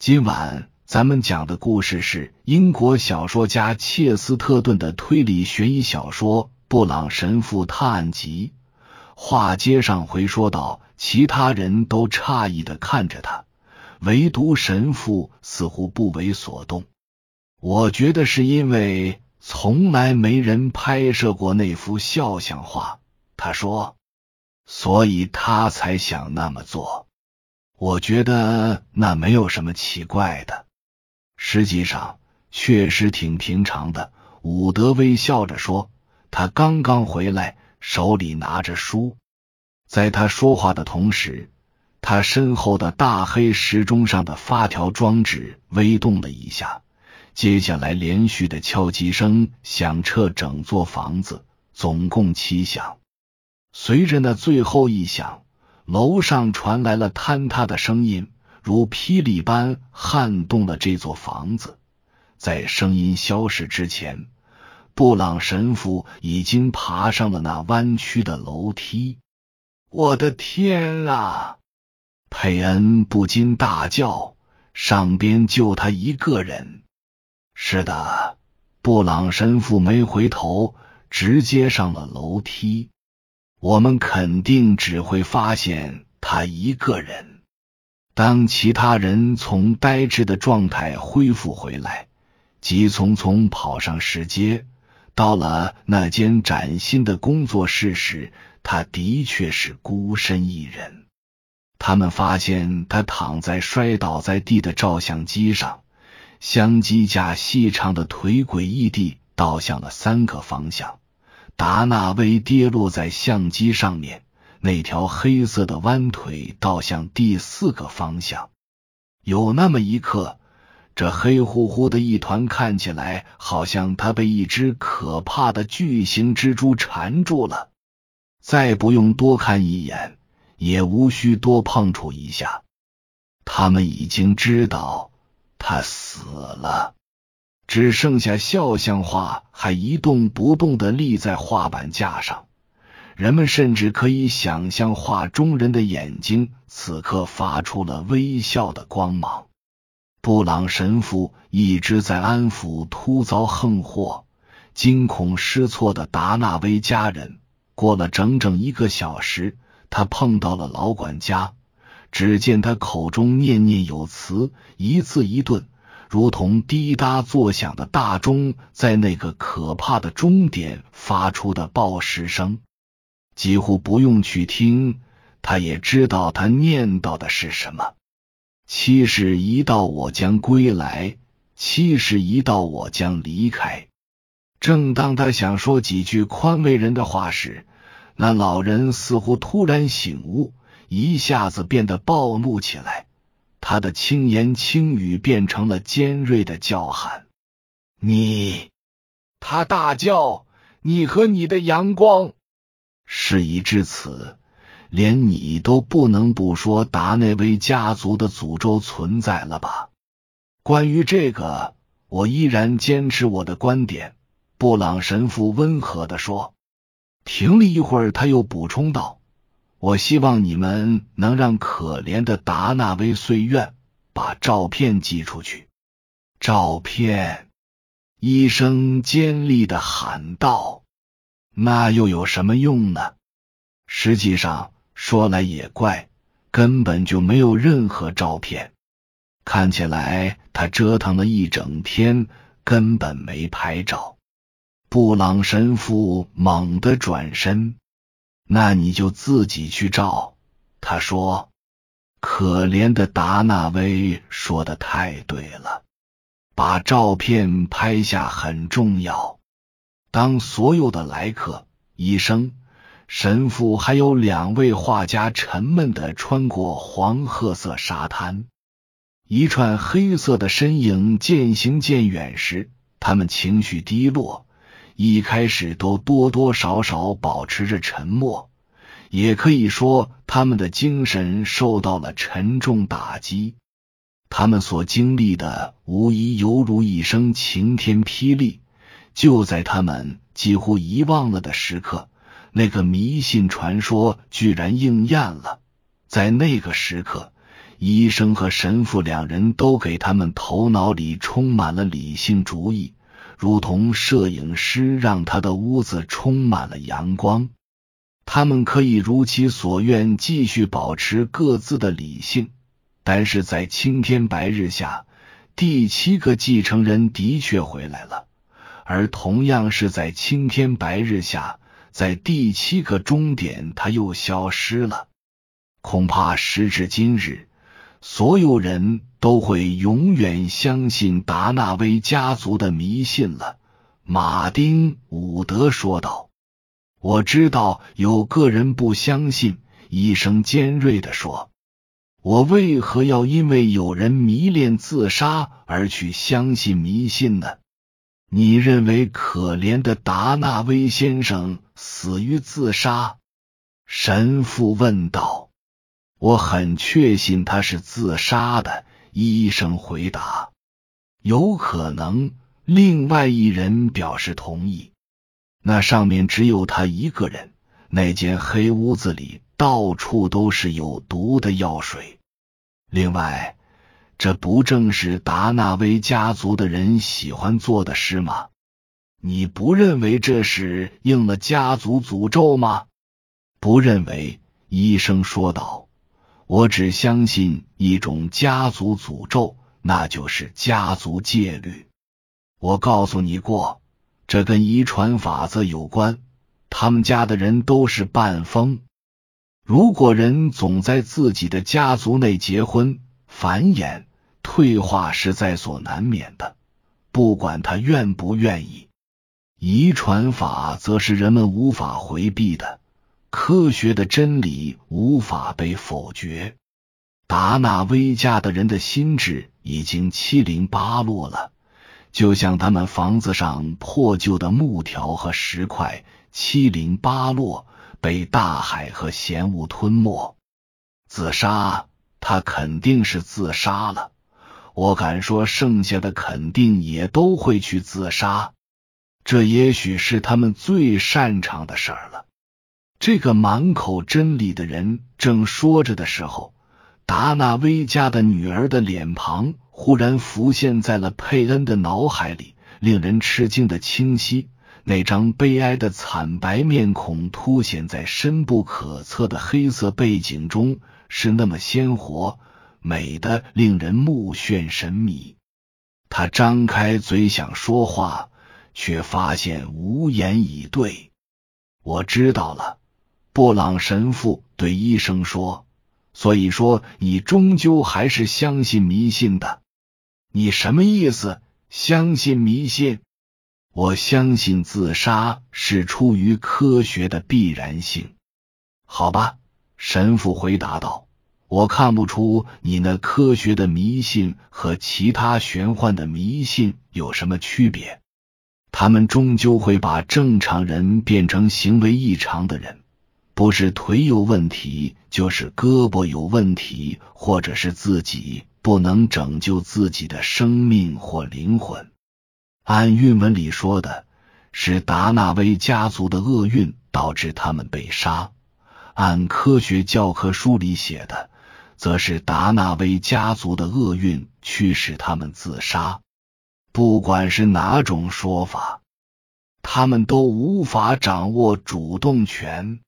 今晚咱们讲的故事是英国小说家切斯特顿的推理悬疑小说《布朗神父探案集》。话接上回说到，其他人都诧异的看着他，唯独神父似乎不为所动。我觉得是因为从来没人拍摄过那幅肖像画，他说，所以他才想那么做。我觉得那没有什么奇怪的，实际上确实挺平常的。伍德微笑着说：“他刚刚回来，手里拿着书。”在他说话的同时，他身后的大黑时钟上的发条装置微动了一下，接下来连续的敲击声响彻整座房子，总共七响。随着那最后一响。楼上传来了坍塌的声音，如霹雳般撼动了这座房子。在声音消失之前，布朗神父已经爬上了那弯曲的楼梯。我的天啊！佩恩不禁大叫：“上边就他一个人。”是的，布朗神父没回头，直接上了楼梯。我们肯定只会发现他一个人。当其他人从呆滞的状态恢复回来，急匆匆跑上石阶，到了那间崭新的工作室时，他的确是孤身一人。他们发现他躺在摔倒在地的照相机上，相机架细长的腿诡异地倒向了三个方向。达纳威跌落在相机上面，那条黑色的弯腿倒向第四个方向。有那么一刻，这黑乎乎的一团看起来好像他被一只可怕的巨型蜘蛛缠住了。再不用多看一眼，也无需多碰触一下，他们已经知道他死了。只剩下肖像画还一动不动的立在画板架上，人们甚至可以想象画中人的眼睛此刻发出了微笑的光芒。布朗神父一直在安抚突遭横祸、惊恐失措的达纳威家人。过了整整一个小时，他碰到了老管家，只见他口中念念有词，一字一顿。如同滴答作响的大钟，在那个可怕的钟点发出的报时声，几乎不用去听，他也知道他念叨的是什么。七时一到，我将归来；七时一到，我将离开。正当他想说几句宽慰人的话时，那老人似乎突然醒悟，一下子变得暴怒起来。他的轻言轻语变成了尖锐的叫喊。你，他大叫：“你和你的阳光！”事已至此，连你都不能不说达内威家族的诅咒存在了吧？关于这个，我依然坚持我的观点。”布朗神父温和的说。停了一会儿，他又补充道。我希望你们能让可怜的达纳威碎院把照片寄出去。照片！医生尖利的喊道：“那又有什么用呢？实际上说来也怪，根本就没有任何照片。看起来他折腾了一整天，根本没拍照。”布朗神父猛地转身。那你就自己去照。他说：“可怜的达纳威说的太对了，把照片拍下很重要。”当所有的来客、医生、神父还有两位画家沉闷的穿过黄褐色沙滩，一串黑色的身影渐行渐远时，他们情绪低落。一开始都多多少少保持着沉默，也可以说他们的精神受到了沉重打击。他们所经历的无疑犹如一声晴天霹雳。就在他们几乎遗忘了的时刻，那个迷信传说居然应验了。在那个时刻，医生和神父两人都给他们头脑里充满了理性主意，如同摄影师让他的屋子充满了阳光。他们可以如其所愿继续保持各自的理性，但是在青天白日下，第七个继承人的确回来了，而同样是在青天白日下，在第七个终点，他又消失了。恐怕时至今日，所有人都会永远相信达纳威家族的迷信了。”马丁·伍德说道。我知道有个人不相信，医生尖锐的说：“我为何要因为有人迷恋自杀而去相信迷信呢？”你认为可怜的达纳威先生死于自杀？神父问道。“我很确信他是自杀的。”医生回答。“有可能。”另外一人表示同意。那上面只有他一个人。那间黑屋子里到处都是有毒的药水。另外，这不正是达纳威家族的人喜欢做的事吗？你不认为这是应了家族诅咒吗？不认为，医生说道。我只相信一种家族诅咒，那就是家族戒律。我告诉你过。这跟遗传法则有关。他们家的人都是半疯。如果人总在自己的家族内结婚、繁衍、退化是在所难免的，不管他愿不愿意。遗传法则是人们无法回避的，科学的真理无法被否决。达纳威家的人的心智已经七零八落了。就像他们房子上破旧的木条和石块，七零八落，被大海和咸雾吞没。自杀，他肯定是自杀了。我敢说，剩下的肯定也都会去自杀。这也许是他们最擅长的事儿了。这个满口真理的人正说着的时候。达纳威家的女儿的脸庞忽然浮现在了佩恩的脑海里，令人吃惊的清晰。那张悲哀的惨白面孔凸显在深不可测的黑色背景中，是那么鲜活，美的令人目眩神迷。他张开嘴想说话，却发现无言以对。我知道了，布朗神父对医生说。所以说，你终究还是相信迷信的。你什么意思？相信迷信？我相信自杀是出于科学的必然性。好吧，神父回答道。我看不出你那科学的迷信和其他玄幻的迷信有什么区别。他们终究会把正常人变成行为异常的人。不是腿有问题，就是胳膊有问题，或者是自己不能拯救自己的生命或灵魂。按韵文里说的，是达纳威家族的厄运导致他们被杀；按科学教科书里写的，则是达纳威家族的厄运驱使他们自杀。不管是哪种说法，他们都无法掌握主动权。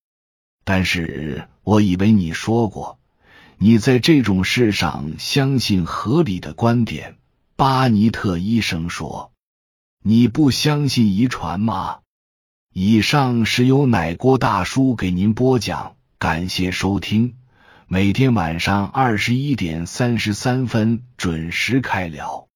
但是我以为你说过，你在这种事上相信合理的观点。巴尼特医生说：“你不相信遗传吗？”以上是由奶锅大叔给您播讲，感谢收听。每天晚上二十一点三十三分准时开聊。